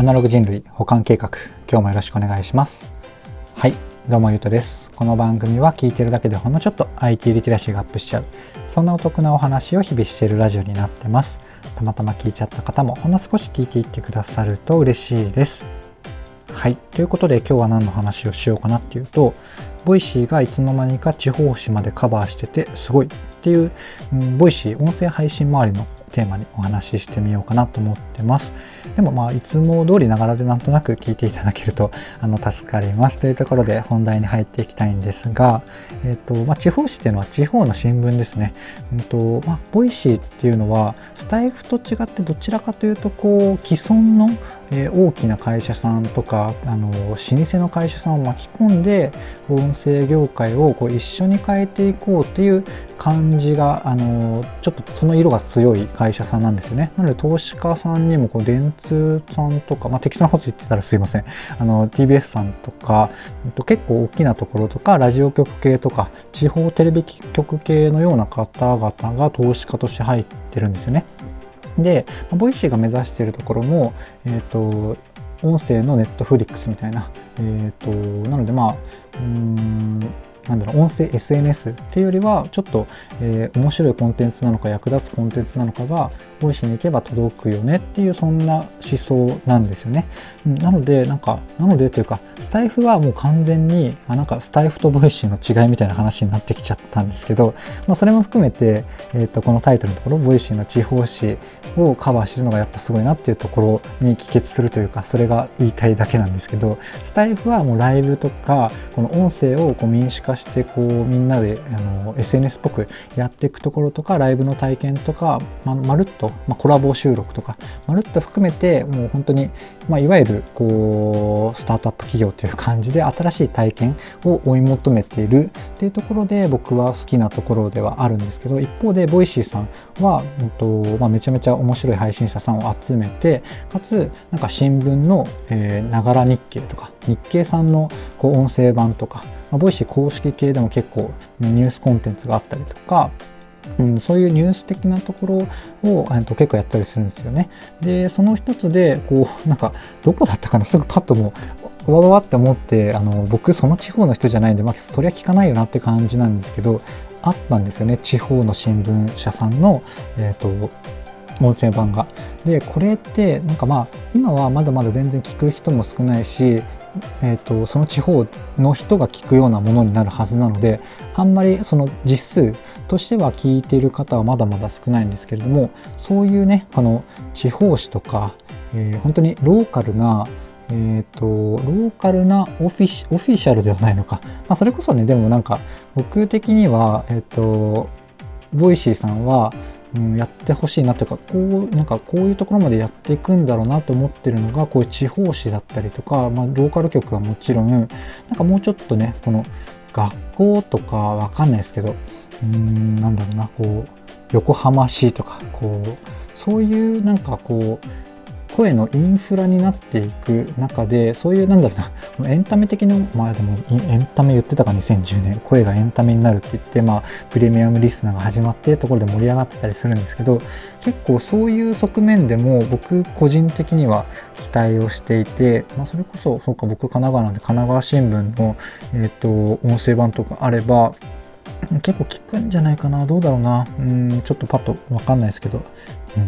アナログ人類補完計画今日もよろしくお願いします。はいどうもゆうとです。この番組は聞いてるだけでほんのちょっと IT リテラシーがアップしちゃう。そんなお得なお話を日々しているラジオになってます。たまたま聞いちゃった方もほんの少し聞いていってくださると嬉しいです。はいということで今日は何の話をしようかなっていうと Voicyがいつの間にか地方紙までカバーしててすごいっていう、うん、 Voicy音声配信周りのテーマにお話ししてみようかなと思ってます。でもまあいつも通りながらでなんとなく聞いていただけると あの助かりますというところで本題に入っていきたいんですが、えっ、ー、とまあ、地方紙っていうのは地方の新聞ですね。うんとまあ、 Voicyっていうのはスタエフと違ってどちらかというとこう既存のえ、大きな会社さんとかあの老舗の会社さんを巻き込んで音声業界をこう一緒に変えていこうっていう感じがあのちょっとその色が強い会社さんなんですよね。なので投資家さんにもこう電通さんとか、まあ、適当なこと言ってたらすいません。あの TBS さんとか結構大きなところとかラジオ局系とか地方テレビ局系のような方々が投資家として入ってるんですよね。で、ボイシーが目指しているところも、えっ、ー、と、音声のネットフリックスみたいな、えっ、ー、と、なのでまあ、うん、なんだろう音声 SNS っていうよりはちょっと、えー、面白いコンテンツなのか役立つコンテンツなのかがボイシーに行けば届くよねっていうそんな思想なんですよね。うんなのでなんかなのでというかスタイフはもう完全にあなんかスタイフとボイシーの違いみたいな話になってきちゃったんですけど、まあ、それも含めて、えー、とこのタイトルのところボイシーの地方紙をカバーしてるのがやっぱすごいなっていうところに帰結するというかそれが言いたいだけなんですけどスタイフはもうライブとかこの音声をこう民主化してこうみんなであの SNS っぽくやっていくところとかライブの体験とか、ままるっと、まあ、コラボ収録とかまるっと含めてもう本当に、まあ、いわゆるこうスタートアップ企業という感じで新しい体験を追い求めているっていうところで僕は好きなところではあるんですけど一方でボイシーさんは、うんとまあ、めちゃめちゃ面白い配信者さんを集めてかつなんか新聞のながら日経とか日経さんのこう音声版とかまあ、ボイシー公式系でも結構ニュースコンテンツがあったりとか、うん、そういうニュース的なところをと結構やったりするんですよね。でその一つでこうなんかどこだったかな？すぐパッともうわわわって思ってあの僕その地方の人じゃないんで、まあ、そりゃ聞かないよなって感じなんですけどあったんですよね地方の新聞社さんの、えーと音声版が。でこれってなんかまあ今はまだまだ全然聞く人も少ないしえーと、その地方の人が聞くようなものになるはずなのであんまりその実数としては聞いている方はまだまだ少ないんですけれどもそういうねこの地方紙とか、えー、本当にローカルなえーと、ローカルなオフィシャルではないのか、まあ、それこそねでもなんか僕的には、えーとボイシーさんはうん、やってほしいなというかこうなんかこういうところまでやっていくんだろうなと思ってるのがこういう地方紙だったりとか、まあ、ローカル局はもちろんなんかもうちょっとねこの学校とかわかんないですけどうんなんだろうなこう横浜市とかこうそういうなんかこう声のインフラになっていく中でそういうなんだろうなエンタメ的なまあでもエンタメ言ってたか2010年声がエンタメになるって言ってまあプレミアムリスナーが始まってところで盛り上がってたりするんですけど結構そういう側面でも僕個人的には期待をしていて、まあ、それこそそうか僕神奈川なんで神奈川新聞の、えーと、音声版とかあれば結構聞くんじゃないかな。どうだろうな。うんちょっとパッと分かんないですけど、う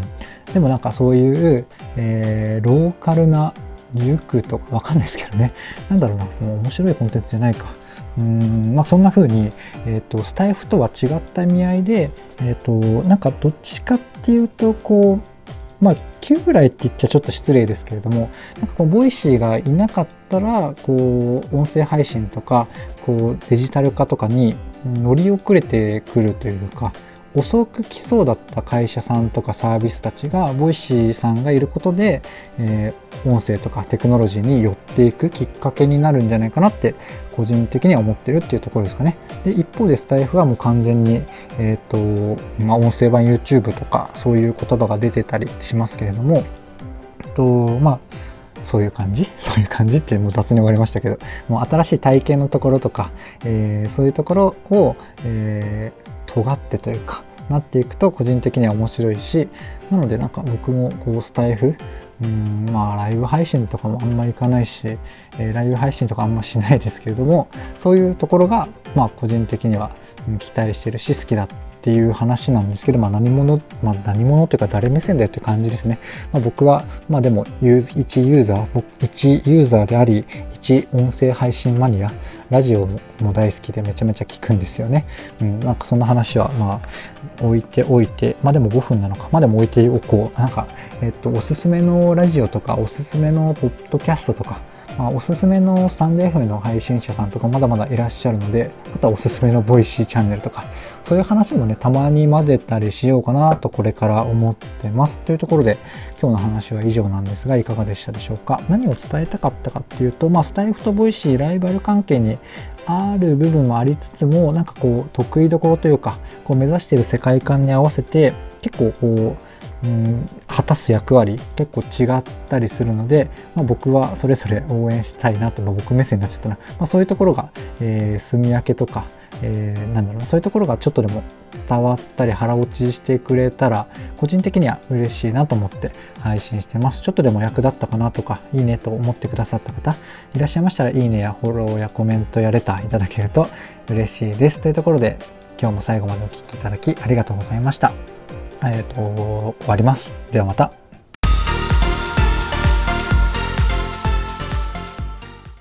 ん、でもなんかそういう、えー、ローカルな塾とかわかんないですけどね。なんだろうな、もう面白いコンテンツじゃないか。うんまあそんな風に、えーと、スタイフとは違った意味合いで、えーと、なんかどっちかっていうとこうまあ9ぐらいって言っちゃちょっと失礼ですけれどもなんかこうボイシーがいなかったらこう音声配信とかこうデジタル化とかに乗り遅れてくるというか遅く来そうだった会社さんとかサービスたちがボイシーさんがいることで、えー、音声とかテクノロジーに寄っていくきっかけになるんじゃないかなって個人的には思ってるっていうところですかね。で一方でスタイフはもう完全に、えーとまあ、音声版 YouTube とかそういう言葉が出てたりしますけれども、とまあそういう感じ？そういう感じってもう雑に終わりましたけどもう新しい体験のところとか、えー、そういうところを、え、尖ってというかなっていくと個人的には面白いしなのでなんか僕もこうスタイフうんまあライブ配信とかもあんまり行かないし、えー、ライブ配信とかあんましないですけれどもそういうところがまあ個人的には期待してるし好きだっていう話なんですけど、まあ、何者、まあ、何者というか誰目線だよっていう感じですね。まあ、僕は、まあでも、一ユーザー、一ユーザーであり、一音声配信マニア、ラジオも大好きでめちゃめちゃ聞くんですよね。うん、なんかそんな話は、まあ、置いておいて、まあでも5分なのか、まあでも置いておこう。なんか、えっと、おすすめのラジオとか、おすすめのポッドキャストとか、まあ、おすすめのスタンド F の配信者さんとかまだまだいらっしゃるので、あとはおすすめのボイシーチャンネルとか、そういう話もね、たまに混ぜたりしようかなとこれから思ってます。というところで、今日の話は以上なんですが、いかがでしたでしょうか？何を伝えたかったかっていうと、まあ、スタイフとボイシー、ライバル関係にある部分もありつつも、なんかこう、得意どころというか、こう目指している世界観に合わせて、結構こう、うん、果たす役割結構違ったりするので、まあ、僕はそれぞれ応援したいなと、まあ、僕目線になっちゃったな、まあ、そういうところが、えー、住み分けとか、えー、なんだろうそういうところがちょっとでも伝わったり腹落ちしてくれたら個人的には嬉しいなと思って配信してます。ちょっとでも役立ったかなとかいいねと思ってくださった方いらっしゃいましたらいいねやフォローやコメントやレターいただけると嬉しいです。というところで今日も最後までお聴きいただきありがとうございました。えっ、ー、と、終わります。ではまた。